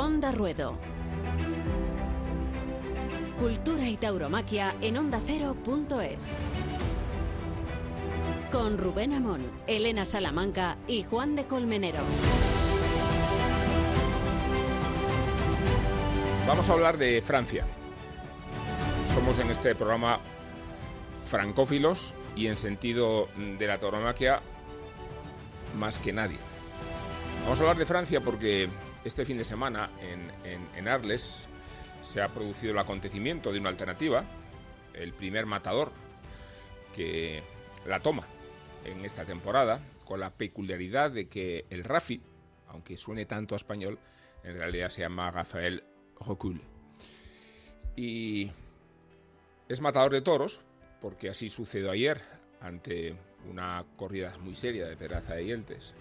Onda Ruedo. Cultura y tauromaquia en ondacero.es. Con Rubén Amón, Elena Salamanca y Juan de Colmenero. Vamos a hablar de Francia. Somos en este programa francófilos y en sentido de la tauromaquia más que nadie. Vamos a hablar de Francia porque este fin de semana en, Arles se ha producido el acontecimiento de una alternativa, el primer matador que la toma en esta temporada, con la peculiaridad de que el Rafi, aunque suene tanto a español, en realidad se llama Rafael Rocul. Y es matador de toros, porque así sucedió ayer ante una corrida muy seria de Pedraza de Dientes.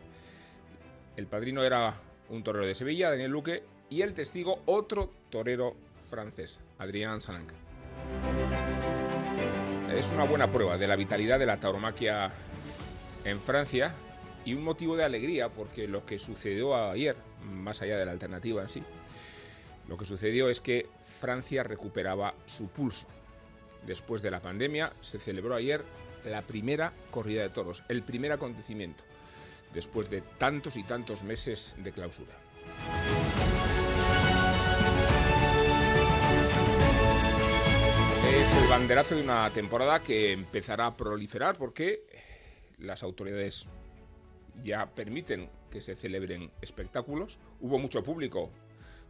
El padrino era un torero de Sevilla, Daniel Luque, y el testigo otro torero francés, Adrián Salanca. Es una buena prueba de la vitalidad de la tauromaquia en Francia y un motivo de alegría porque lo que sucedió ayer, más allá de la alternativa en sí, lo que sucedió es que Francia recuperaba su pulso. Después de la pandemia se celebró ayer la primera corrida de toros, el primer acontecimiento, después de tantos y tantos meses de clausura. Es el banderazo de una temporada que empezará a proliferar porque las autoridades ya permiten que se celebren espectáculos. Hubo mucho público,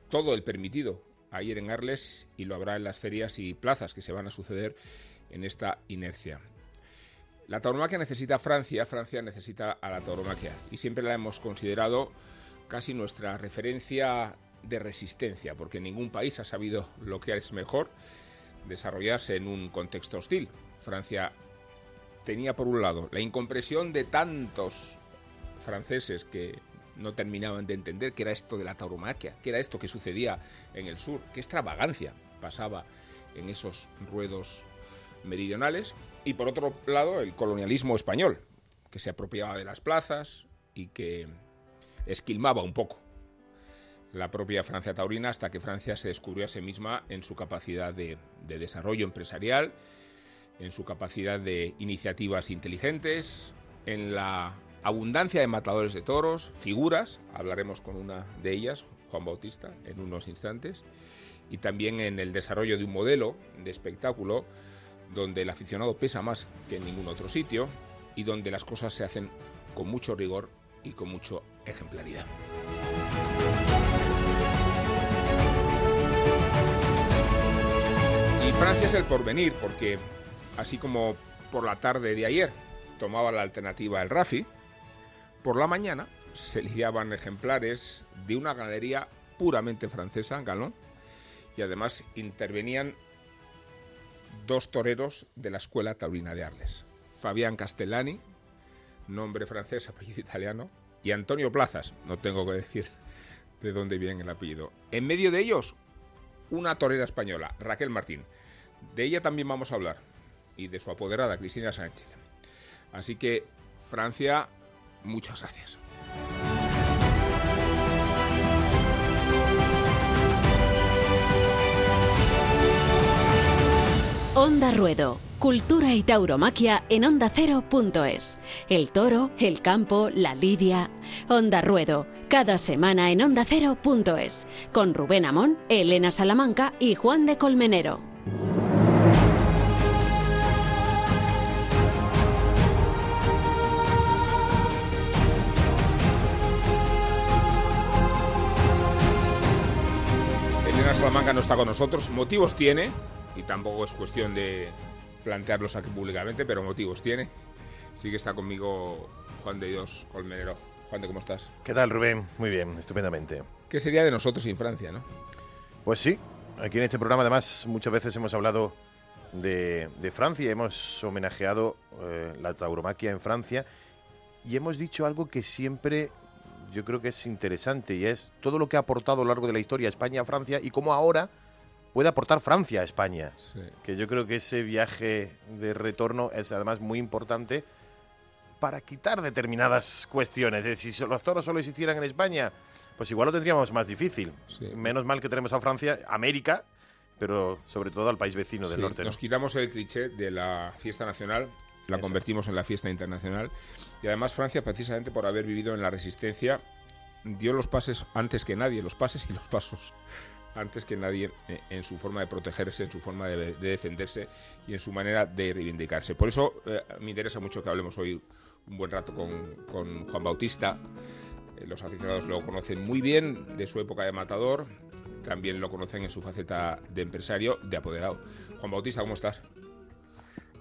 todo el permitido ayer en Arles y lo habrá en las ferias y plazas que se van a suceder en esta inercia. La tauromaquia necesita Francia, Francia necesita a la tauromaquia y siempre la hemos considerado casi nuestra referencia de resistencia, porque ningún país ha sabido lo que es mejor desarrollarse en un contexto hostil. Francia tenía por un lado la incompresión de tantos franceses que no terminaban de entender qué era esto de la tauromaquia, qué era esto que sucedía en el sur, qué extravagancia pasaba en esos ruedos meridionales y por otro lado el colonialismo español, que se apropiaba de las plazas y que esquilmaba un poco la propia Francia taurina hasta que Francia se descubrió a sí misma en su capacidad de, de desarrollo empresarial, en su capacidad de iniciativas inteligentes, en la abundancia de matadores de toros, figuras, hablaremos con una de ellas, Juan Bautista, en unos instantes, y también en el desarrollo de un modelo de espectáculo donde el aficionado pesa más que en ningún otro sitio y donde las cosas se hacen con mucho rigor y con mucha ejemplaridad. Y Francia es el porvenir, porque así como por la tarde de ayer tomaba la alternativa el Rafi, por la mañana se lidiaban ejemplares de una galería puramente francesa, Galón, y además intervenían dos toreros de la Escuela Taurina de Arles. Fabián Castellani, nombre francés, apellido italiano, y Antonio Plazas, no tengo que decir de dónde viene el apellido. En medio de ellos, una torera española, Raquel Martín. De ella también vamos a hablar, y de su apoderada, Cristina Sánchez. Así que, Francia, muchas gracias. Onda Ruedo. Cultura y tauromaquia en ondacero.es. El toro, el campo, la lidia. Onda Ruedo. Cada semana en ondacero.es. Con Rubén Amón, Elena Salamanca y Juan de Colmenero. Elena Salamanca no está con nosotros. Motivos tiene y tampoco es cuestión de plantearlos aquí públicamente, pero motivos tiene. Sí que está conmigo Juan de Dios Colmenero. Juan de, ¿cómo estás? ¿Qué tal, Rubén? Muy bien, estupendamente. ¿Qué sería de nosotros sin Francia, no? Pues sí, aquí en este programa además muchas veces hemos hablado de, Francia, hemos homenajeado eh, la tauromaquia en Francia y hemos dicho algo que siempre yo creo que es interesante y es todo lo que ha aportado a lo largo de la historia España a Francia y cómo ahora puede aportar Francia a España. Que yo creo que ese viaje de retorno es además muy importante para quitar determinadas cuestiones. Es decir, si los toros solo existieran en España, pues igual lo tendríamos más difícil. Menos mal que tenemos a Francia, América, pero sobre todo al país vecino del norte. Nos quitamos el cliché de la fiesta nacional, la convertimos en la fiesta internacional. Y además Francia, precisamente por haber vivido en la resistencia, dio los pases antes que nadie, los pases y los pasos antes que nadie eh, en su forma de protegerse, en su forma de, defenderse y en su manera de reivindicarse. Por eso eh, me interesa mucho que hablemos hoy un buen rato con, con Juan Bautista. Eh, los aficionados lo conocen muy bien de su época de matador, también lo conocen en su faceta de empresario, de apoderado. Juan Bautista, ¿cómo estás?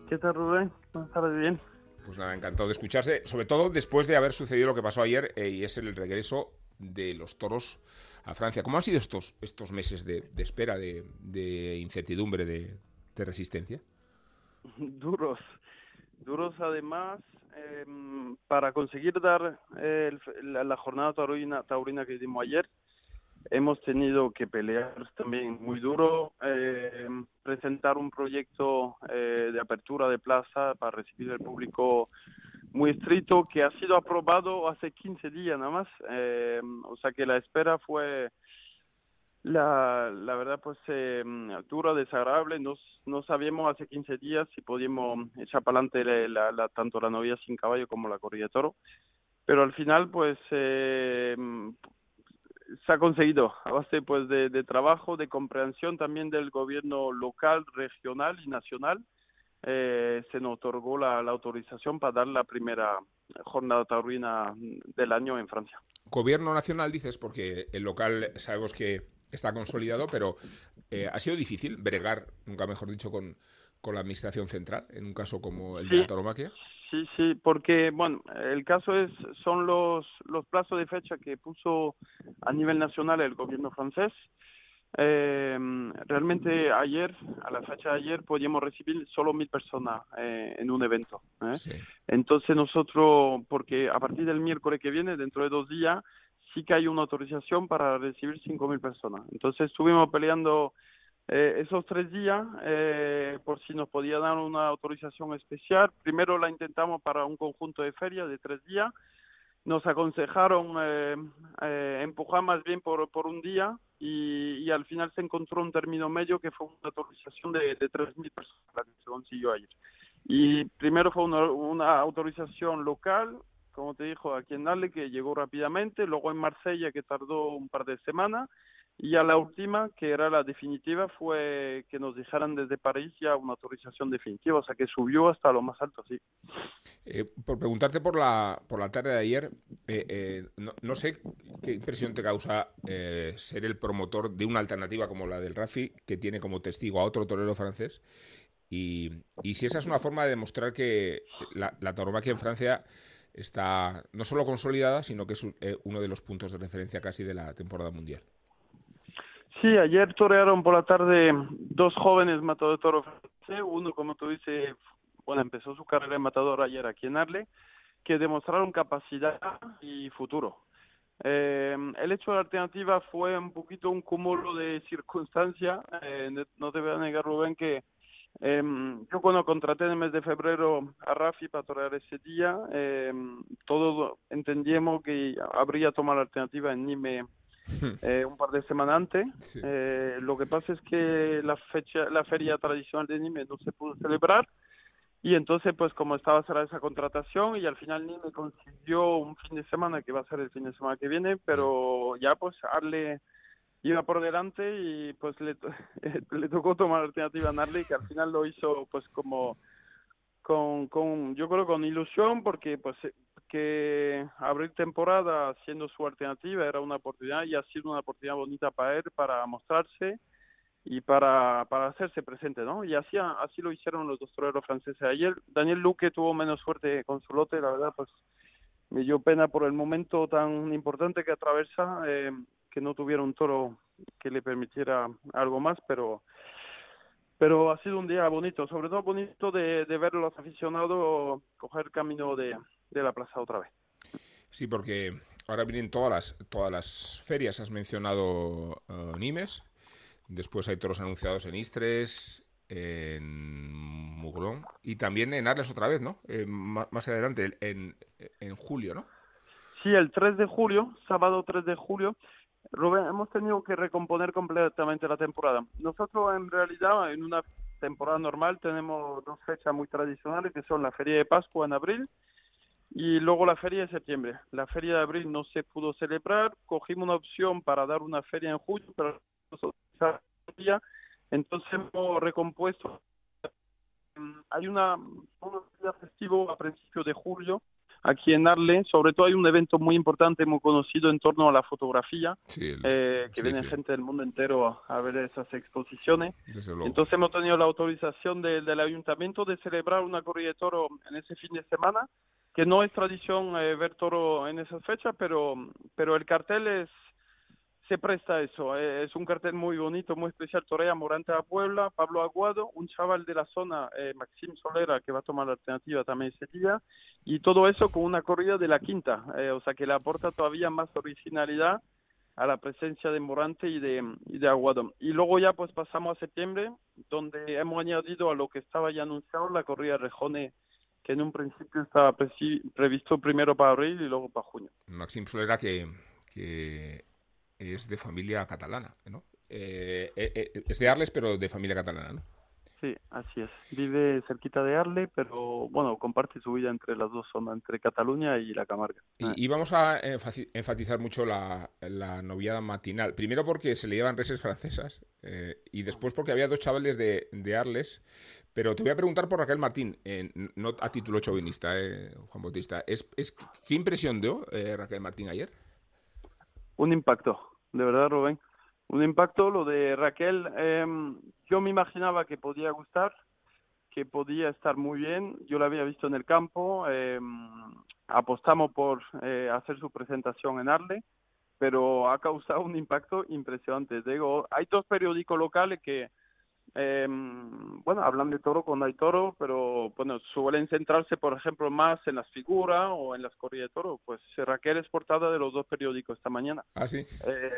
¿Qué tal, Rubén? Buenas tardes, bien. Pues nada, encantado de escucharse, sobre todo después de haber sucedido lo que pasó ayer y es el regreso de los toros a Francia. ¿Cómo han sido estos, estos meses de, espera, de, incertidumbre, de, resistencia? Duros, duros además em, para conseguir dar la, jornada taurina, taurina que dimos ayer. Hemos tenido que pelear también muy duro, em, presentar un proyecto eh, de apertura de plaza para recibir el público muy estricto que ha sido aprobado hace 15 días nada más. Eh, o sea que la espera fue, la, la verdad, pues eh, dura, desagradable. No, no sabíamos hace 15 días si podíamos echar para adelante la, tanto la novia sin caballo como la corrida de toro. Pero al final, pues, eh, se ha conseguido a base pues, de trabajo, de comprensión también del gobierno local, regional y nacional eh, se nos otorgó la, autorización para dar la primera jornada taurina del año en Francia. Gobierno nacional, dices, porque el local sabemos que está consolidado, pero eh, ha sido difícil bregar, nunca mejor dicho, con, con la administración central, en un caso como el de la tauromaquia. Sí, sí, porque bueno, el caso es son los los plazos de fecha que puso a nivel nacional el gobierno francés eh, realmente ayer, a la fecha de ayer, podíamos recibir solo mil personas eh, en un evento. ¿eh? Entonces nosotros, porque a partir del miércoles que viene, dentro de dos días, sí que hay una autorización para recibir cinco mil personas. Entonces estuvimos peleando eh, esos tres días eh, por si nos podía dar una autorización especial. Primero la intentamos para un conjunto de ferias de tres días nos aconsejaron eh, eh, empujar más bien por, por un día y, al final se encontró un término medio que fue una autorización de, de 3.000 personas que se consiguió ayer. Y primero fue una, una autorización local, como te dijo, aquí en Dale, que llegó rápidamente, luego en Marsella, que tardó un par de semanas, y a la última, que era la definitiva, fue que nos dejaran desde París ya una autorización definitiva, o sea que subió hasta lo más alto, sí. Eh, por preguntarte por la, por la tarde de ayer, eh, eh, no, sé qué impresión te causa ser el promotor de una alternativa como la del Rafi, que tiene como testigo a otro torero francés, y, y si esa es una forma de demostrar que la, la en Francia está no solo consolidada, sino que es uno de los puntos de referencia casi de la temporada mundial. Sí, ayer torearon por la tarde dos jóvenes matadores de toro Uno, como tú dices, bueno, empezó su carrera de matador ayer aquí en Arle, que demostraron capacidad y futuro. Eh, el hecho de la alternativa fue un poquito un cúmulo de circunstancias. Eh, no te voy a negar, Rubén, que eh, yo cuando contraté en el mes de febrero a Rafi para torear ese día, eh, todos entendíamos que habría tomado la alternativa en Nime eh, un par de semanas antes. Eh, lo que pasa es que la fecha, la feria tradicional de Nime no se pudo celebrar y entonces pues como estaba cerrada esa contratación y al final Nime consiguió un fin de semana que va a ser el fin de semana que viene, pero ya pues Arle iba por delante y pues le, le tocó tomar la alternativa a Narle que al final lo hizo pues como con, con yo creo con ilusión porque pues que abrir temporada siendo su alternativa era una oportunidad y ha sido una oportunidad bonita para él para mostrarse y para, para hacerse presente, ¿no? Y así, así lo hicieron los dos toreros franceses ayer. Daniel Luque tuvo menos suerte con su lote, la verdad, pues me dio pena por el momento tan importante que atraviesa, eh, que no tuviera un toro que le permitiera algo más, pero pero ha sido un día bonito, sobre todo bonito de, de ver a los aficionados coger camino de, de la plaza otra vez. Sí, porque ahora vienen todas las, todas las ferias, has mencionado uh, Nimes, después hay toros anunciados en Istres, en Muglón y también en Arles otra vez, ¿no? Eh, más, adelante, en, en julio, ¿no? Sí, el 3 de julio, sábado 3 de julio, Rubén, hemos tenido que recomponer completamente la temporada. Nosotros en realidad en una temporada normal tenemos dos fechas muy tradicionales que son la Feria de Pascua en abril y luego la Feria de septiembre. La Feria de abril no se pudo celebrar, cogimos una opción para dar una feria en julio, pero entonces hemos recompuesto. Hay una, un festivo a principios de julio aquí en Arle. Sobre todo hay un evento muy importante, muy conocido en torno a la fotografía, eh, que viene gente del mundo entero a, ver esas exposiciones. Entonces hemos tenido la autorización del ayuntamiento de celebrar una corrida de toro en ese fin de semana, que no es tradición eh, ver toro en esas fechas, pero, pero el cartel es se presta eso. Eh, es un cartel muy bonito, muy especial. Torea Morante a Puebla, Pablo Aguado, un chaval de la zona, eh, Maxim Solera, que va a tomar la alternativa también ese día. Y todo eso con una corrida de la quinta. Eh, o sea que le aporta todavía más originalidad a la presencia de Morante y de, y de Aguado. Y luego ya pues pasamos a septiembre, donde hemos añadido a lo que estaba ya anunciado la corrida Rejone que en un principio estaba previsto primero para abril y luego para junio. Maxim Solera que, que es de familia catalana, ¿no? Eh, eh, eh, es de Arles, pero de familia catalana, ¿no? Sí, así es. Vive cerquita de Arles, pero bueno, comparte su vida entre las dos zonas, entre Cataluña y la Camarga. Y, vamos a enfatizar mucho la, la, noviada matinal. Primero porque se le llevan reses francesas y después porque había dos chavales de, de, Arles. Pero te voy a preguntar por Raquel Martín, no a título chauvinista, Juan Bautista. ¿Es, es, ¿Qué impresión dio Raquel Martín ayer? Un impacto, de verdad, Rubén. Un impacto, lo de Raquel, em, yo me imaginaba que podía gustar, que podía estar muy bien. Yo la había visto en el campo, em, apostamos por eh, hacer su presentación en Arle, pero ha causado un impacto impresionante. Digo, hay dos periódicos locales que eh, bueno, hablan de toro cuando hay toro, pero bueno, suelen centrarse, por ejemplo, más en las figuras o en las corridas de toro. Pues Raquel es portada de los dos periódicos esta mañana. Ah, sí.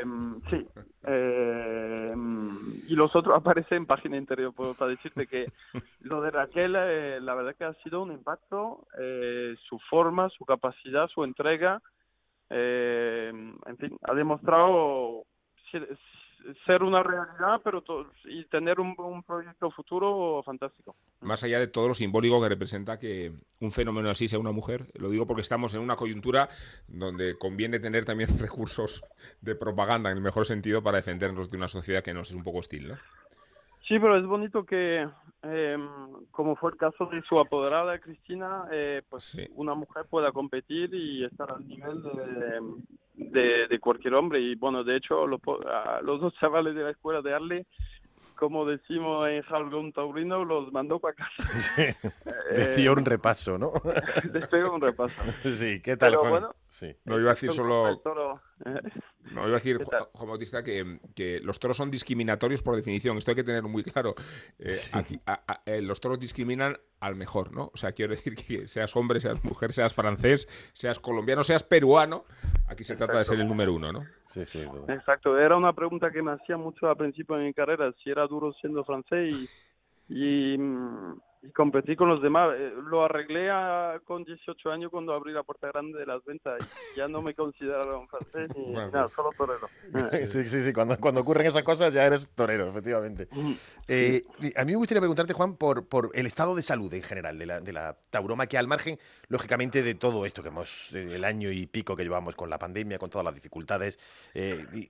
Em, sí. Em, y los otros aparecen en página interior, puedo para decirte que lo de Raquel, eh, la verdad que ha sido un impacto, eh, su forma, su capacidad, su entrega, eh, en fin, ha demostrado ser una realidad pero y tener un, proyecto futuro fantástico. Más allá de todo lo simbólico que representa que un fenómeno así sea una mujer, lo digo porque estamos en una coyuntura donde conviene tener también recursos de propaganda, en el mejor sentido, para defendernos de una sociedad que nos es un poco hostil, ¿no? Sí, pero es bonito que, em, como fue el caso de su apoderada Cristina, eh, pues una mujer pueda competir y estar al nivel de, de, cualquier hombre. Y bueno, de hecho, los, los dos chavales de la escuela de Arle, como decimos en jargón taurino, los mandó para casa. Sí. un repaso, ¿no? Decía un repaso. Sí, ¿qué tal, Juan? sí. No iba a decir solo... No, iba a decir, Juan Bautista, que, que, los toros son discriminatorios por definición. Esto hay que tener muy claro. Eh, aquí, eh, los toros discriminan al mejor, ¿no? O sea, quiero decir que seas hombre, seas mujer, seas francés, seas colombiano, seas peruano, aquí se trata de ser el número uno, ¿no? Sí, sí. Exacto. Era una pregunta que me hacía mucho al principio de mi carrera, si era duro siendo francés y, y mm, y competí con los demás. Eh, lo arreglé con 18 años cuando abrí la puerta grande de las ventas y ya no me consideraron francés ni nada, pues. solo torero. sí, sí, sí, cuando, cuando ocurren esas cosas ya eres torero, efectivamente. Eh, a mí me gustaría preguntarte, Juan, por, por el estado de salud en general de la, de la tauromaquia, al margen, lógicamente, de todo esto que hemos, eh, el año y pico que llevamos con la pandemia, con todas las dificultades,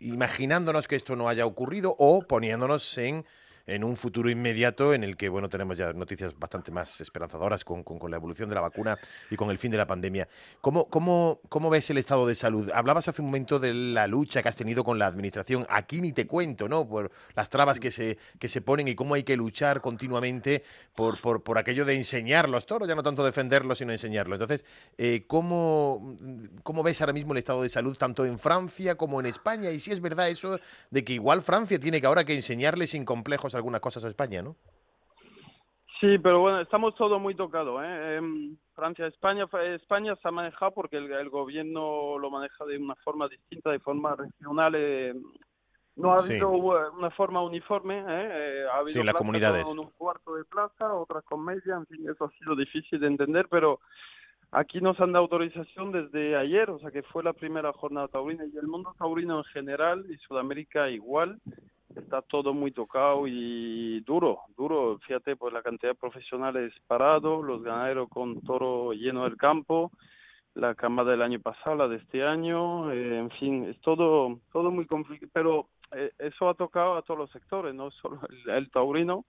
imaginándonos que esto no haya ocurrido o poniéndonos en en un futuro inmediato en el que, bueno, tenemos ya noticias bastante más esperanzadoras con, con, la evolución de la vacuna y con el fin de la pandemia. ¿Cómo, cómo, ¿Cómo ves el estado de salud? Hablabas hace un momento de la lucha que has tenido con la administración. Aquí ni te cuento, ¿no? Por las trabas que se, que se ponen y cómo hay que luchar continuamente por, por, por aquello de enseñar los ya no tanto defenderlos, sino enseñarlos. Entonces, eh, ¿cómo, ¿cómo ves ahora mismo el estado de salud tanto en Francia como en España? Y si es verdad eso de que igual Francia tiene que ahora que enseñarles sin complejos algunas cosas a España, ¿no? Sí, pero bueno, estamos todos muy tocados. ¿eh? Francia, España, España se ha manejado porque el, gobierno lo maneja de una forma distinta, de forma regional. Eh, no ha habido una forma uniforme. ¿eh? eh ha habido sí, las comunidades. Con un cuarto de plaza, otras con media, en fin, eso ha sido difícil de entender, pero Aquí nos han dado autorización desde ayer, o sea que fue la primera jornada taurina y el mundo taurino en general y Sudamérica igual está todo muy tocado y duro, duro. Fíjate, pues la cantidad de profesionales parados, los ganaderos con toro lleno del campo, la camada del año pasado, la de este año, eh, en fin, es todo, todo muy complicado, pero eh, eso ha tocado a todos los sectores, no solo el, taurino.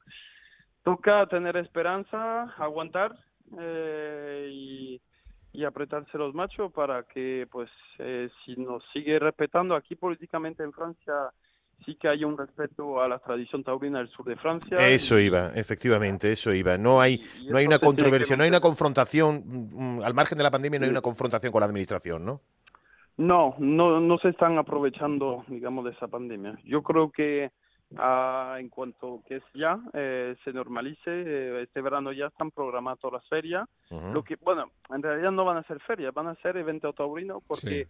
Toca tener esperanza, aguantar eh, y, y, apretarse los machos para que, pues, si nos sigue respetando aquí políticamente en Francia, sí que hay un respeto a la tradición taurina del sur de Francia. Eso iba, efectivamente, eso iba. No hay, no hay una controversia, no hay una confrontación, mm, mm, al margen de la pandemia no hay una confrontación con la administración, ¿no? No, no, no se están aprovechando, digamos, de esa pandemia. Yo creo que ah, en cuanto que es ya eh, se normalice, eh, este verano ya están programadas todas las ferias. Lo que, bueno, en realidad no van a ser ferias, van a ser eventos taurinos porque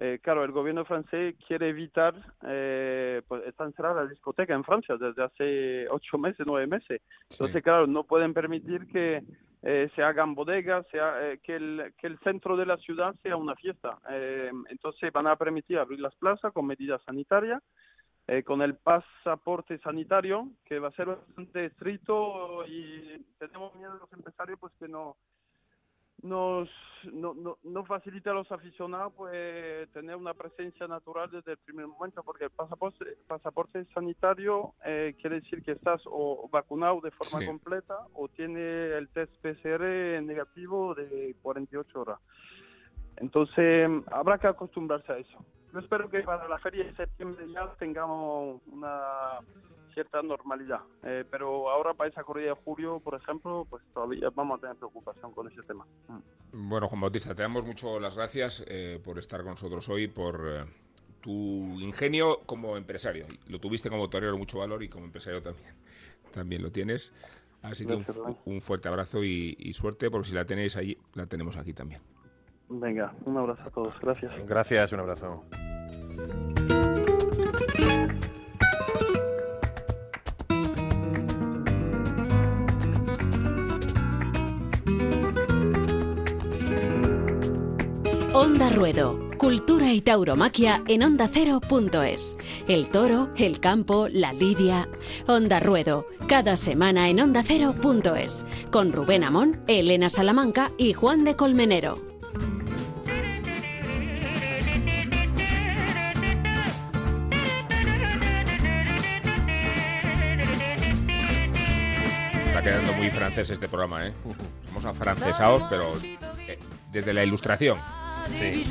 eh, claro, el gobierno francés quiere evitar, eh, pues está encerrada la discoteca en Francia desde hace ocho meses, nueve meses. Entonces, claro, no pueden permitir que eh, se hagan bodegas, sea, que, el, que el centro de la ciudad sea una fiesta. entonces, van a permitir abrir las plazas con medidas sanitarias, con el pasaporte sanitario, que va a ser bastante estricto y tenemos miedo de los empresarios pues que no nos no, no, no, facilita a los aficionados pues tener una presencia natural desde el primer momento porque el pasaporte pasaporte sanitario eh, quiere decir que estás o vacunado de forma completa o tiene el test PCR negativo de 48 horas. Entonces habrá que acostumbrarse a eso yo espero que para la feria de septiembre ya tengamos una cierta normalidad. Eh, pero ahora para esa corrida de julio, por ejemplo, pues todavía vamos a tener preocupación con ese tema. Mm. Bueno, Juan Bautista, te damos mucho las gracias eh, por estar con nosotros hoy, por eh, tu ingenio como empresario. Lo tuviste como torero mucho valor y como empresario también, también lo tienes. Así que un, fuerte abrazo y, y suerte, porque si la tenéis ahí, la tenemos aquí también. Venga, un abrazo a todos. Gracias. Gracias, un abrazo. Onda Ruedo. Cultura y tauromaquia en ondacero.es. El toro, el campo, la lidia. Onda Ruedo. Cada semana en ondacero.es. Con Rubén Amón, Elena Salamanca y Juan de Colmenero. Muy francés este programa, ¿eh? Somos afrancesados, pero eh, desde la ilustración. Sí.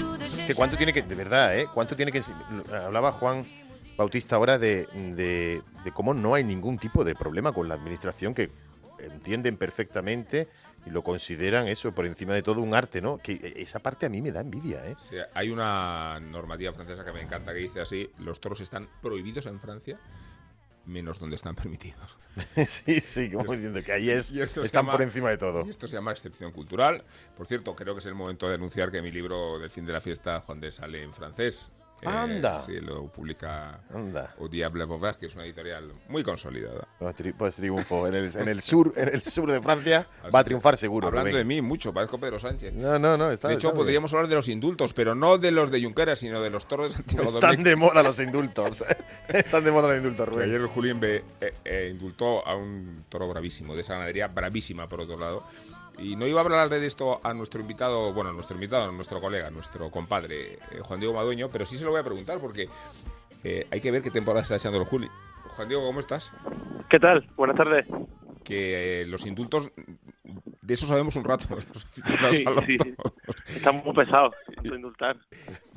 Que cuánto tiene que, de verdad, ¿eh? ¿Cuánto tiene que... Hablaba Juan Bautista ahora de, de, cómo no hay ningún tipo de problema con la administración que entienden perfectamente y lo consideran eso por encima de todo un arte, ¿no? Que esa parte a mí me da envidia, ¿eh? hay una normativa francesa que me encanta que dice así, los toros están prohibidos en Francia menos donde están permitidos. sí, sí, como diciendo que ahí es, están por encima de todo. Y esto se llama excepción cultural. Por cierto, creo que es el momento de anunciar que mi libro del fin de la fiesta, Juan de sale en francés. ¡Anda! Sí, lo publica Anda. Au Diable Vauvert, que es una editorial muy consolidada. Pues, pues triunfo. En el, en el, sur en el sur de Francia va a triunfar seguro. Hablando de mí mucho, parezco Pedro Sánchez. No, no, no. Está, de hecho, podríamos hablar de los indultos, pero no de los de Junqueras, sino de los toros de Santiago Están de moda los indultos. Están de moda los indultos, Rubén. Ayer el Julien B, eh, eh, indultó a un toro bravísimo, de esa ganadería bravísima, por otro lado y no iba a hablar de esto a nuestro invitado, bueno, nuestro invitado, nuestro colega, nuestro compadre, eh, Juan Diego Madueño, pero sí se lo voy a preguntar porque eh, hay que ver qué temporada está echando el Juli. Juan Diego, ¿cómo estás? ¿Qué tal? Buenas tardes. Que eh, los indultos, de eso sabemos un rato. sí, sí, Están muy pesados, indultar.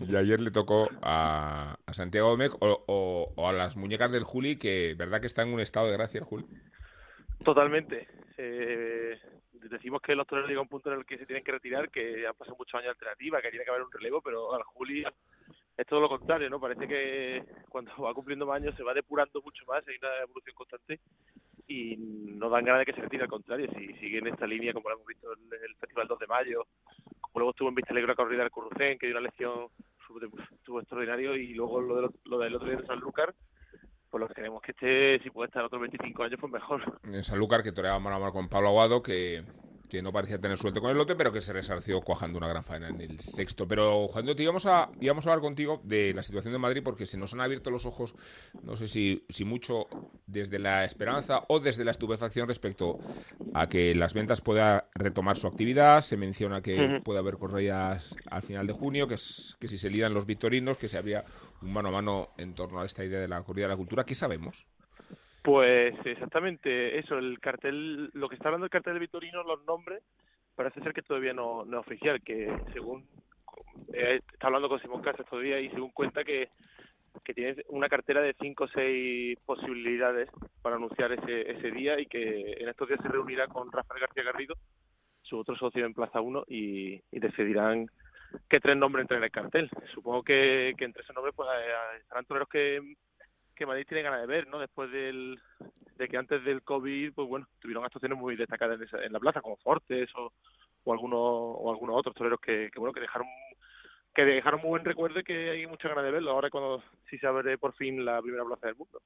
Y ayer le tocó a, Santiago Domecq o, o, a las muñecas del Juli, que verdad que está en un estado de gracia el Juli. Totalmente. Eh, decimos que los toreros llegan a un punto en el que se tienen que retirar, que han pasado muchos años alternativa, que tiene que haber un relevo, pero al Juli es todo lo contrario, ¿no? Parece que cuando va cumpliendo más años se va depurando mucho más, hay una evolución constante y no dan ganas de que se retire, al contrario, si sigue en esta línea, como lo hemos visto en el Festival 2 de Mayo, como luego estuvo en Vista Alegre la corrida del Currucén, que dio una lección estuvo extraordinario, y luego lo, de lo, del otro día de Sanlúcar, pues lo que queremos que esté, si puede estar otros 25 años, pues mejor. En Sanlúcar, que toreaba mano a mano con Pablo Aguado, que que no parecía tener suerte con el lote, pero que se resarció cuajando una gran faena en el sexto. Pero, Juan te íbamos a, íbamos a hablar contigo de la situación de Madrid porque se nos han abierto los ojos, no sé si, si mucho desde la esperanza o desde la estupefacción respecto a que las ventas puedan retomar su actividad. Se menciona que puede haber corridas al final de junio, que, es, que si se lidan los victorinos, que se habría un mano a mano en torno a esta idea de la corrida de la cultura. ¿Qué sabemos? Pues exactamente eso, el cartel, lo que está hablando el cartel de Vitorino, los nombres, parece ser que todavía no, no es oficial, que según eh, está hablando con Simón Casas todavía y según cuenta que, que tiene una cartera de cinco o seis posibilidades para anunciar ese, ese día y que en estos días se reunirá con Rafael García Garrido, su otro socio en Plaza 1, y, y decidirán qué tres nombres entran en el cartel. Supongo que, que entre esos nombres pues eh, estarán toreros que que Madrid tiene ganas de ver, ¿no? Después del, de que antes del COVID, pues bueno, tuvieron actuaciones muy destacadas en, la plaza, como Fortes o, algunos o algunos otros toreros que, bueno que dejaron que dejaron muy buen recuerdo y que hay mucha ganas de verlo. Ahora cuando sí se abre por fin la primera plaza del mundo.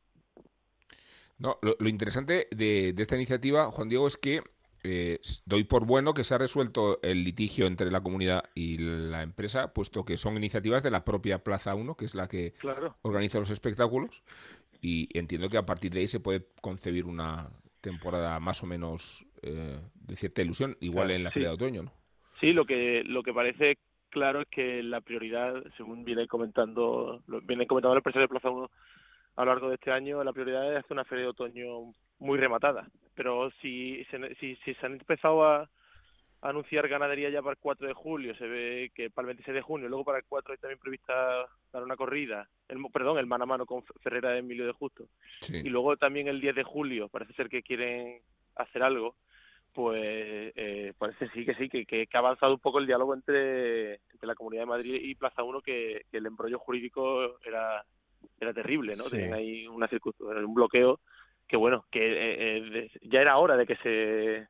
No, lo, interesante de, esta iniciativa, Juan Diego, es que eh, doy por bueno que se ha resuelto el litigio entre la comunidad y la empresa, puesto que son iniciativas de la propia Plaza 1, que es la que organiza los espectáculos, y entiendo que a partir de ahí se puede concebir una temporada más o menos eh, de cierta ilusión, igual en la feria de otoño, ¿no? Sí, lo que lo que parece claro es que la prioridad, según viene comentando, viene comentando el empresario de Plaza 1 a lo largo de este año, la prioridad es hacer una feria de otoño muy rematada. Pero si, si, si se han empezado a, anunciar ganadería ya para el 4 de julio, se ve que para el 26 de junio, luego para el 4 hay también prevista dar una corrida, el, perdón, el mano a mano con Ferrera de Emilio de Justo. Y luego también el 10 de julio, parece ser que quieren hacer algo, pues eh, parece sí que sí, que, que, ha avanzado un poco el diálogo entre, entre la Comunidad de Madrid y Plaza 1, que, el embrollo jurídico era, era terrible, ¿no? Tenían ahí una un bloqueo que bueno, que eh, eh, ya era hora de que se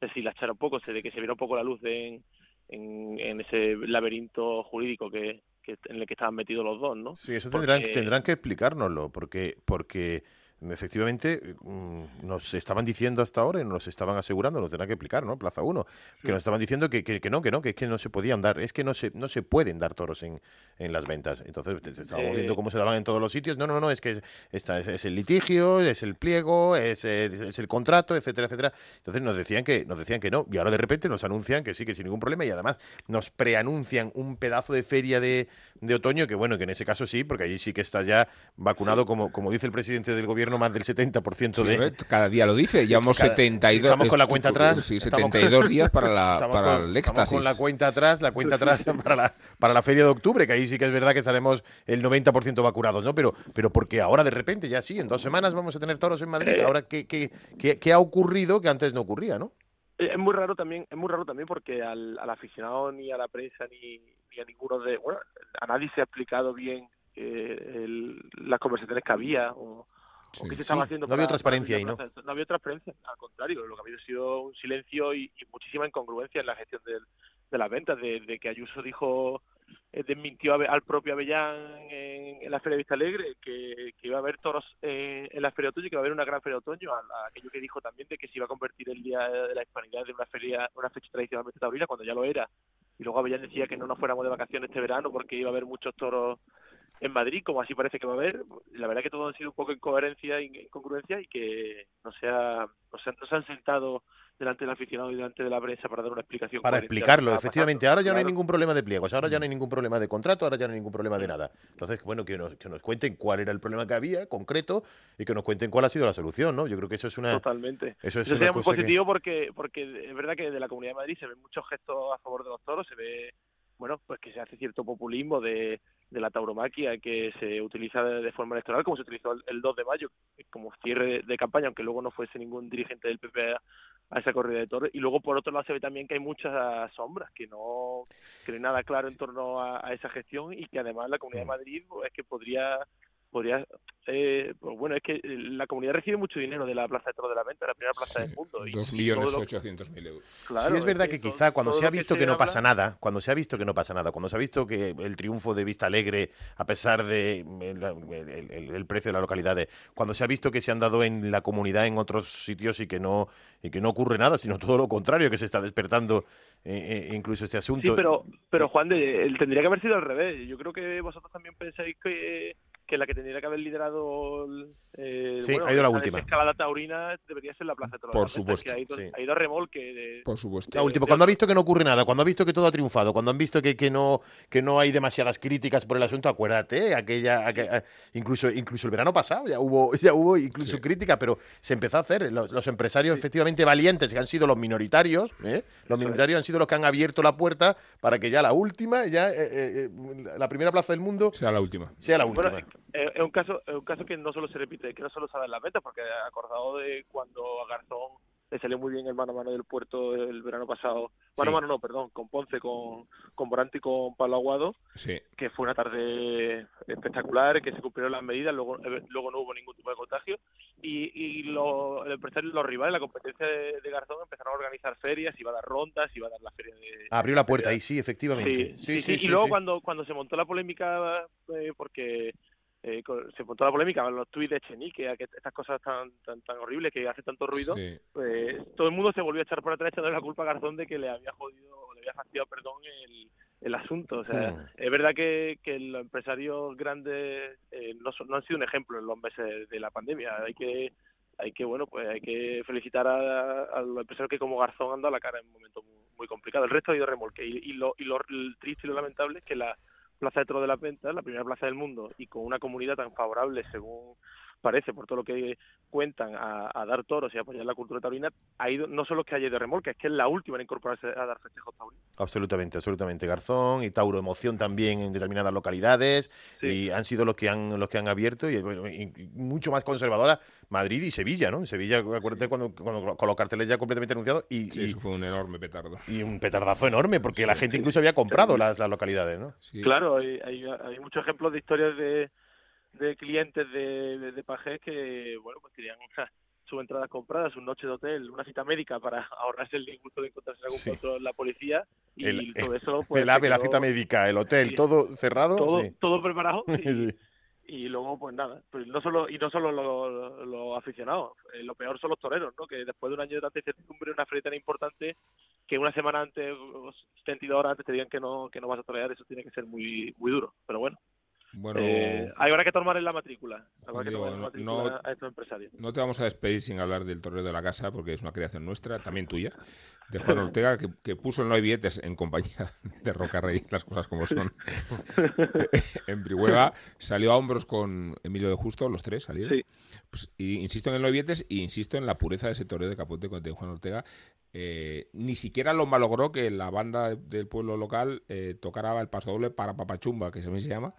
deshilachara un poco, de que se viera un poco la luz en, en, ese laberinto jurídico que, en el que estaban metidos los dos, ¿no? Sí, eso tendrán, tendrán que explicárnoslo, porque, porque efectivamente mm, nos estaban diciendo hasta ahora y nos estaban asegurando, nos tendrán que explicar, ¿no? Plaza 1, que nos estaban diciendo que, que, no, que no, que es que no se podían dar, es que no se, no se pueden dar toros en, en las ventas. Entonces estábamos viendo cómo se daban en todos los sitios. No, no, no, es que es, esta, es, el litigio, es el pliego, es, es, el contrato, etcétera, etcétera. Entonces nos decían que nos decían que no y ahora de repente nos anuncian que sí, que sin ningún problema y además nos preanuncian un pedazo de feria de, de otoño que bueno, que en ese caso sí, porque allí sí que está ya vacunado como, como dice el presidente del gobierno más del 70% de... cada día lo dice, llevamos 72... estamos con la cuenta atrás. Sí, 72 días para, la, para el éxtasis. con la cuenta atrás, la cuenta atrás para la, para la feria de octubre, que ahí sí que es verdad que estaremos el 90% vacunados, ¿no? Pero, pero porque ahora de repente ya sí, en dos semanas vamos a tener toros en Madrid. Eh. Ahora, ¿qué, qué, qué, ha ocurrido que antes no ocurría, no? Eh, es muy raro también, es muy raro también porque al, al aficionado ni a la prensa ni, ni, a ninguno de, bueno, a nadie se ha explicado bien eh, las conversaciones que había o, se estaba haciendo. No había transparencia ahí, ¿no? No había transparencia, al contrario, lo que ha habido ha sido un silencio y, muchísima incongruencia en la gestión de las ventas, de, que Ayuso dijo, eh, desmintió al propio Avellán en, la Feria de Vista Alegre que, iba a haber toros en la Feria de Otoño que iba a haber una gran Feria de Otoño, a, aquello que dijo también de que se iba a convertir el Día de la Hispanidad de una feria, una fecha tradicionalmente taurina, cuando ya lo era. Y luego Avellán decía que no nos fuéramos de vacaciones este verano porque iba a haber muchos toros en Madrid, como así parece que va a haber. La verdad que todo ha sido un poco incoherencia y incongruencia y que no se, ha, no se, no se han sentado delante del aficionado y delante de la prensa para dar una explicación. Para explicarlo, efectivamente. Ahora ya no hay ningún problema de pliegos, ahora ya no hay ningún problema de contrato, ahora ya no hay ningún problema de nada. Entonces, bueno, que nos, que nos cuenten cuál era el problema que había, concreto, y que nos cuenten cuál ha sido la solución, ¿no? Yo creo que eso es una... Totalmente. Eso, es sería muy positivo porque, porque es verdad que de la Comunidad de Madrid se ven muchos gestos a favor de los toros, se ve, bueno, pues que se hace cierto populismo de de la tauromaquia que se utiliza de, forma electoral, como se utilizó el, 2 de mayo, como cierre de, campaña, aunque luego no fuese ningún dirigente del PP a, esa corrida de toros. Y luego, por otro lado, se ve también que hay muchas sombras, que no, hay nada claro en torno a, esa gestión y que además la Comunidad de Madrid pues, es que podría podría eh, pues bueno, es que la comunidad recibe mucho dinero de la Plaza de Toros de la Venta, la primera plaza del mundo. Dos millones ochocientos mil euros. Claro, sí, es verdad que, quizá cuando se ha visto que, no pasa nada, cuando se ha visto que no pasa nada, cuando se ha visto que el triunfo de Vista Alegre, a pesar de el, precio de la localidad, cuando se ha visto que se han dado en la comunidad en otros sitios y que no y que no ocurre nada, sino todo lo contrario, que se está despertando eh, eh, incluso este asunto. Sí, pero, pero Juan, de, tendría que haber sido al revés. Yo creo que vosotros también pensáis que que la que tendría que haber liderado eh, sí, ha ido la última. escalada taurina debería ser la Plaza de. Por supuesto. Que ha, ido, ha ido a remolque. Por supuesto. La última. Cuando ha visto que no ocurre nada, cuando ha visto que todo ha triunfado, cuando han visto que, que, no, que no hay demasiadas críticas por el asunto, acuérdate, aquella, eh, incluso, incluso el verano pasado ya hubo, ya hubo incluso crítica, pero se empezó a hacer. Los, empresarios efectivamente valientes, que han sido los minoritarios, ¿eh? los minoritarios han sido los que han abierto la puerta para que ya la última, ya la primera plaza del mundo sea la última. Sea la última. Es un caso, es un caso que no solo se repite, que no solo saben las ventas, porque acordado de cuando a Garzón le salió muy bien el mano a mano del puerto el verano pasado. Mano a mano no, perdón, con Ponce, con, con Boranti y con Pablo Aguado, que fue una tarde espectacular, que se cumplieron las medidas, luego, eh, luego no hubo ningún tipo de contagio. Y, y lo, el empresario, los rivales, la competencia de, Garzón empezaron a organizar ferias, iba a dar rondas, iba a dar la feria de... Abrió la puerta ahí, sí, efectivamente. Sí, sí, y luego cuando, cuando se montó la polémica, eh, porque eh, se montó la polémica los tuits de Chenique, que estas cosas tan, tan, tan horribles que hace tanto ruido, pues todo el mundo se volvió a echar por atrás echándole la culpa a Garzón de que le había jodido, le había fastidiado, perdón, el, el asunto. O sea, hmm. es verdad que, que los empresarios grandes eh, no, no han sido un ejemplo en los meses de la pandemia. Hay que hay que bueno pues hay que felicitar a, los empresarios que como Garzón han dado la cara en un momento muy, complicado. El resto ha ido remolque y, y, lo, y lo triste y lo lamentable es que la Plaza de Toro de la Venta, la primera plaza del mundo, y con una comunidad tan favorable según parece, por todo lo que cuentan, a, dar toros y apoyar la cultura taurina, ha ido, no solo que haya de remolque, es que es la última en incorporarse a dar festejos taurinos. Absolutamente, absolutamente. Garzón y Tauro Emoción también en determinadas localidades, y han sido los que han, los que han abierto, y, mucho más conservadora Madrid y Sevilla, ¿no? En Sevilla, acuérdate cuando, cuando con los carteles ya completamente anunciados. Y, sí, eso fue un enorme petardo. Y un petardazo enorme, porque la gente incluso había comprado las, las localidades, ¿no? Claro, hay, hay, hay muchos ejemplos de historias de de clientes de, de, Pajés que, bueno, pues querían sus entradas compradas, su noche de hotel, una cita médica para ahorrarse el disgusto de encontrarse algún sí. en la policía y todo eso... Pues, el AVE, la cita médica, el hotel, todo cerrado. Todo, todo preparado. Y, luego, pues nada, pues no solo, y no solo los aficionados, eh, lo peor son los toreros, ¿no? Que después de un año de tanta incertidumbre, una feria tan importante, que una semana antes, 72 horas antes te digan que no, que no vas a torear, eso tiene que ser muy, muy duro. Pero bueno, bueno, eh, habrá que tomar en la matrícula. no, a estos empresarios. No te vamos a despedir sin hablar del torneo de la casa, porque es una creación nuestra, también tuya, de Juan Ortega, que, puso el no hay billetes en compañía de Roca Rey, las cosas como son. en Brihuega salió a hombros con Emilio de Justo, los tres salieron. Pues, insisto en el no hay billetes y insisto en la pureza de ese torneo de capote con Juan Ortega. Eh, ni siquiera lo malogró que la banda del pueblo local eh, tocara el paso doble para Papachumba, que se llama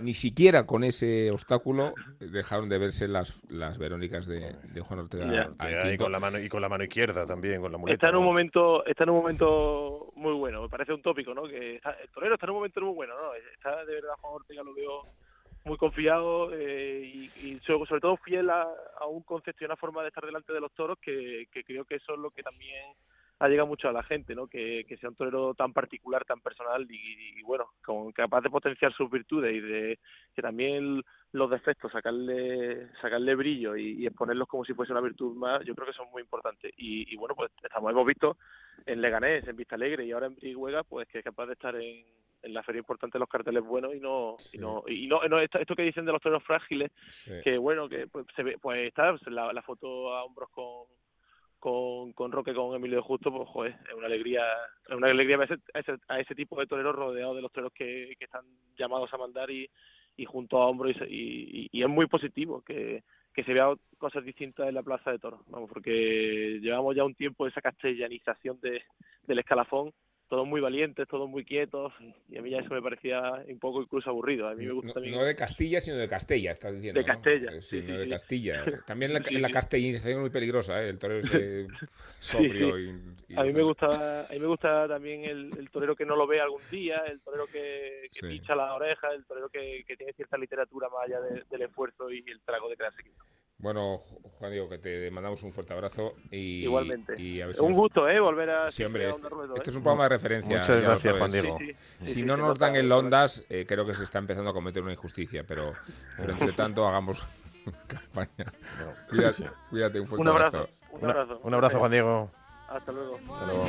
ni siquiera con ese obstáculo dejaron de verse las, las Verónicas de, Juan Ortega. y, con la mano, y con la mano izquierda también, con la muleta. Está en un momento está en un momento muy bueno, me parece un tópico, ¿no? Que el torero está en un momento muy bueno, ¿no? Está de verdad Juan Ortega, lo veo muy confiado eh, y, sobre, todo fiel a, un concepto y una forma de estar delante de los toros que, que creo que eso es lo que también ha llegado mucho a la gente, ¿no? Que, que sea un torero tan particular, tan personal y, bueno, con, capaz de potenciar sus virtudes y de que también los defectos, sacarle sacarle brillo y, exponerlos como si fuese una virtud más, yo creo que son muy importantes. Y, bueno, pues estamos hemos visto en Leganés, en Vista Alegre y ahora en Brihuega, pues que es capaz de estar en, en la feria importante los carteles buenos y no y no y no, esto, que dicen de los toreros frágiles que bueno que pues, se ve, pues está la, la foto a hombros con con, con Roque, con Emilio Justo, pues joder, es una alegría, es una alegría a ese, tipo de toreros rodeados de los toreros que, que están llamados a mandar y, y junto a hombros y, y, es muy positivo que, que se vean cosas distintas en la plaza de toros, vamos, porque llevamos ya un tiempo de esa castellanización de, del escalafón, todos muy valientes, todos muy quietos, y a mí ya eso me parecía un poco incluso aburrido. A mí me gusta no, también... no de Castilla, sino de Castella, estás diciendo. De Castella, ¿no? Eh, sí, Sí, sí, de sí. Castilla. También la, la castellanización es muy peligrosa, ¿eh? el torero ese sobrio y, y- A mí me gusta, a mí me gusta también el, el torero que no lo ve algún día, el torero que, que pincha la oreja, el torero que, que tiene cierta literatura más allá de- del esfuerzo y el trago de quieto. Bueno, Ju- Juan Diego, que te mandamos un fuerte abrazo y Igualmente. y a ver si un nos- gusto, ¿eh? Volver a Sí, hombre, a este, Ruedo, este ¿eh? es un programa de referencia. Muchas gracias. Juan Diego. Sí, sí, sí, Si sí, no nos dan nota. Ondas, eh, creo que se está empezando a cometer una injusticia, pero, pero entre tanto hagamos campaña. Cuídate, cuídate, un fuerte Un abrazo, abrazo. un abrazo. un abrazo, Juan Diego. Hasta luego. Hasta luego.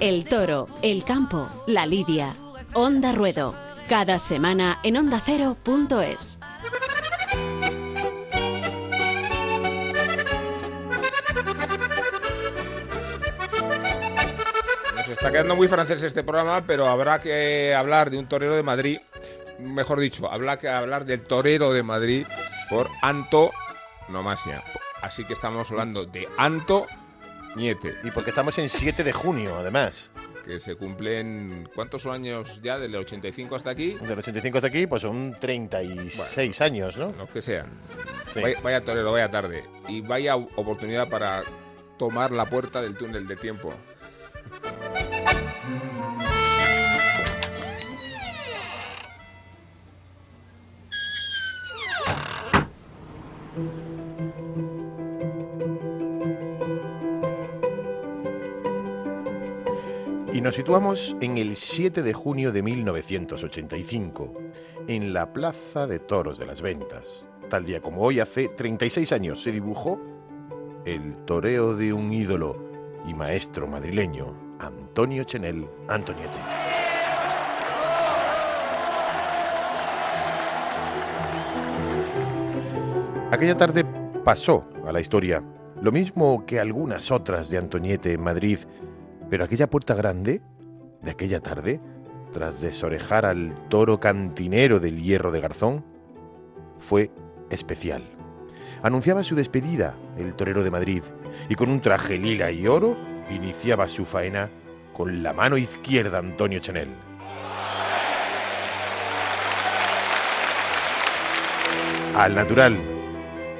El toro, el campo, la lidia. Onda Ruedo. Cada semana en ondacero.es. Nos está quedando muy francés este programa, pero habrá que hablar de un torero de Madrid. Mejor dicho, habrá que hablar del torero de Madrid por antonomasia. Así que estamos hablando de Anto Niete, Y porque estamos en 7 de junio, además. que se cumplen. ¿Cuántos años ya? Del 85 hasta aquí. Del 85 hasta aquí, pues son 36 años, ¿no? Los que sean. Sí. Vaya, vaya torero, vaya tarde. Y vaya oportunidad para tomar la puerta del túnel de tiempo. Nos situamos en el 7 de junio de 1985, en la Plaza de Toros de las Ventas. Tal día como hoy, hace 36 años, se dibujó el toreo de un ídolo y maestro madrileño, Antonio Chenel Antoniete. Aquella tarde pasó a la historia, lo mismo que algunas otras de Antoniete en Madrid, pero aquella puerta grande de aquella tarde, tras desorejar al toro cantinero del hierro de Garzón, fue especial. Anunciaba su despedida el torero de Madrid y con un traje lila y oro iniciaba su faena con la mano izquierda Antonio Chanel. Al natural,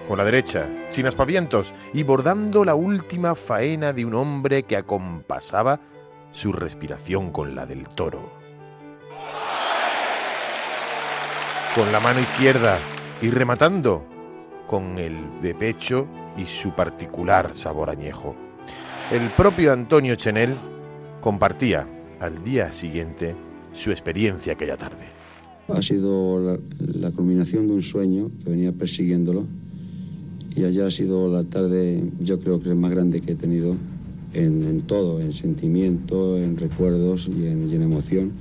con la derecha, sin aspavientos y bordando la última faena de un hombre que acompasaba su respiración con la del toro. Con la mano izquierda y rematando con el de pecho y su particular sabor añejo. El propio Antonio Chenel compartía al día siguiente su experiencia aquella tarde. Ha sido la, la culminación de un sueño que venía persiguiéndolo y ayer ha sido la tarde, yo creo que es más grande que he tenido en, en todo, en sentimiento, en recuerdos y en, y en emoción.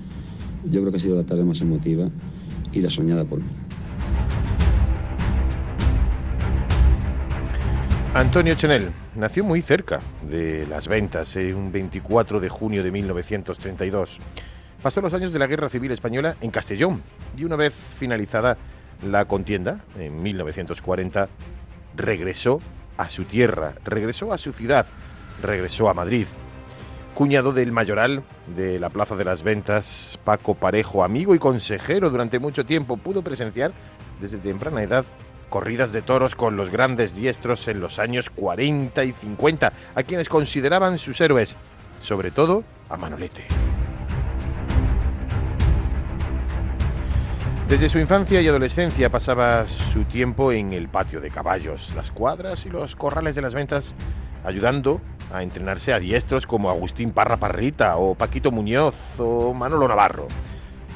Yo creo que ha sido la tarde más emotiva y la soñada por mí. Antonio Chenel nació muy cerca de las ventas, en un 24 de junio de 1932. Pasó los años de la Guerra Civil Española en Castellón y una vez finalizada la contienda, en 1940, regresó a su tierra, regresó a su ciudad, regresó a Madrid. Cuñado del mayoral de la Plaza de las Ventas, Paco Parejo, amigo y consejero durante mucho tiempo, pudo presenciar desde temprana edad corridas de toros con los grandes diestros en los años 40 y 50, a quienes consideraban sus héroes, sobre todo a Manolete. Desde su infancia y adolescencia pasaba su tiempo en el patio de caballos, las cuadras y los corrales de las ventas, ayudando a entrenarse a diestros como Agustín Parra Parrita o Paquito Muñoz o Manolo Navarro.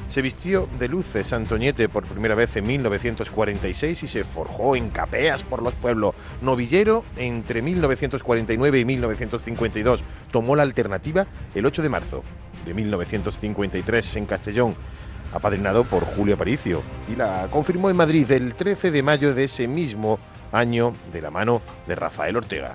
Se vistió de luces Antoñete por primera vez en 1946 y se forjó en capeas por los pueblos. Novillero entre 1949 y 1952. Tomó la alternativa el 8 de marzo de 1953 en Castellón, apadrinado por Julio Aparicio, y la confirmó en Madrid el 13 de mayo de ese mismo año de la mano de Rafael Ortega.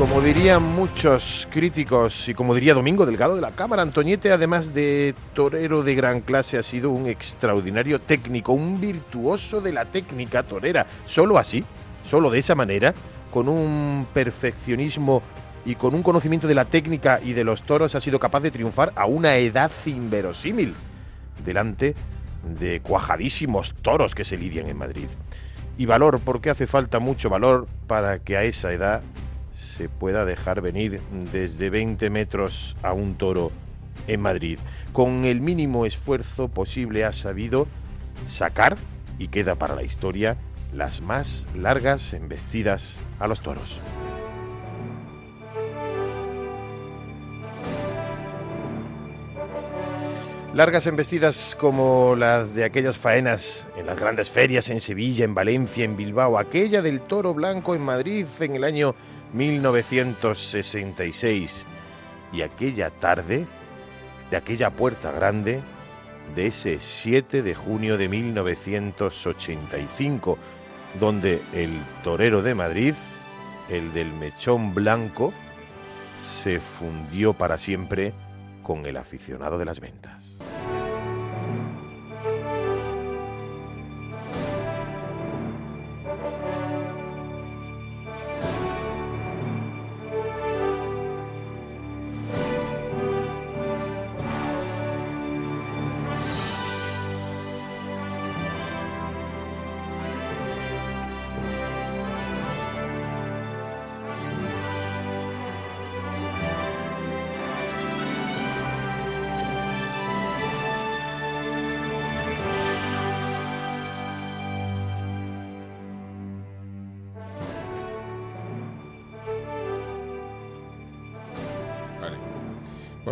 Como dirían muchos críticos y como diría Domingo Delgado de la Cámara, Antoñete, además de torero de gran clase, ha sido un extraordinario técnico, un virtuoso de la técnica torera. Solo así, solo de esa manera, con un perfeccionismo y con un conocimiento de la técnica y de los toros, ha sido capaz de triunfar a una edad inverosímil delante de cuajadísimos toros que se lidian en Madrid. Y valor, porque hace falta mucho valor para que a esa edad se pueda dejar venir desde 20 metros a un toro en Madrid. Con el mínimo esfuerzo posible ha sabido sacar, y queda para la historia, las más largas embestidas a los toros. Largas embestidas como las de aquellas faenas en las grandes ferias en Sevilla, en Valencia, en Bilbao, aquella del toro blanco en Madrid en el año 1966 y aquella tarde de aquella puerta grande de ese 7 de junio de 1985, donde el torero de Madrid, el del mechón blanco, se fundió para siempre con el aficionado de las ventas.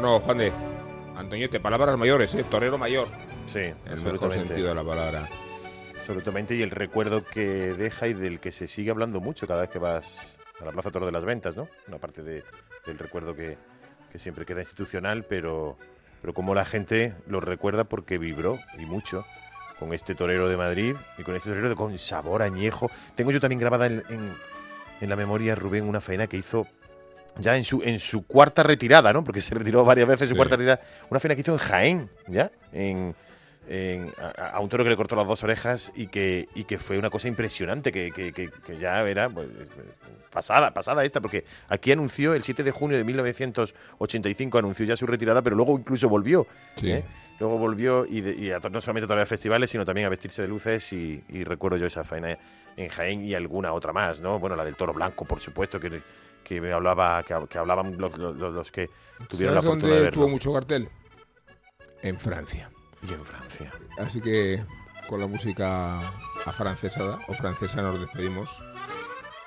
Bueno, Juan de Antoñete, palabras mayores, ¿eh? Torero mayor. Sí, En el mejor sentido de la palabra. Absolutamente, y el recuerdo que deja y del que se sigue hablando mucho cada vez que vas a la Plaza Toro de las Ventas, ¿no? Una parte de- del recuerdo que, que siempre queda institucional, pero, pero como la gente lo recuerda porque vibró y mucho con este torero de Madrid y con este torero de, con sabor añejo. Tengo yo también grabada en, en- en la memoria, Rubén, una faena que hizo ya en su, en su cuarta retirada, ¿no? Porque se retiró varias veces su Sí. cuarta retirada. Una faena que hizo en Jaén, ¿ya? En, en- a, a un toro que le cortó las dos orejas y que, y que fue una cosa impresionante, que, que- que- que ya era pues, pasada, pasada esta, porque aquí anunció el 7 de junio de 1985, anunció ya su retirada, pero luego incluso volvió. Sí. ¿eh? Luego volvió y, de- y a no solamente a torear festivales, sino también a vestirse de luces y, y recuerdo yo esa faena en Jaén y alguna otra más, ¿no? Bueno, la del toro blanco, por supuesto, que, que me hablaba, que, que hablaban los, los- los que tuvieron la ¿Sabes fortuna de verlo. tuvo mucho cartel? En Francia. Y en Francia. Así que con la música afrancesada o francesa nos despedimos.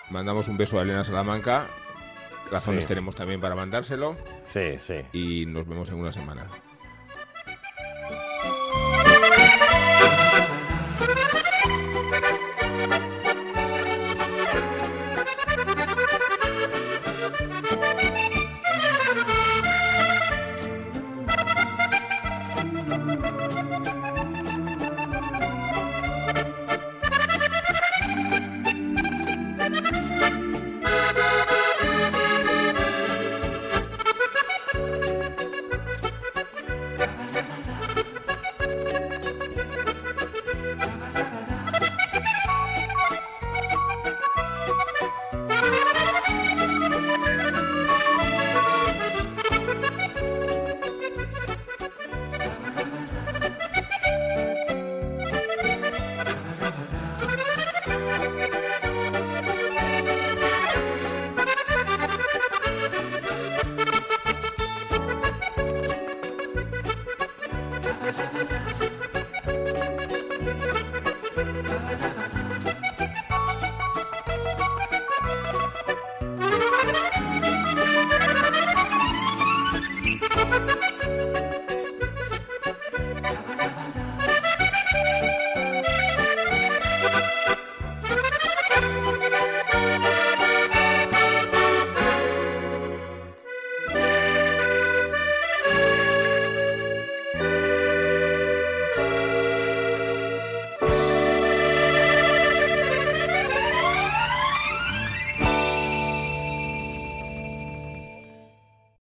Mandamos un beso a Elena Salamanca. Razones Sí. tenemos también para mandárselo. Sí, sí. Y nos vemos en una semana.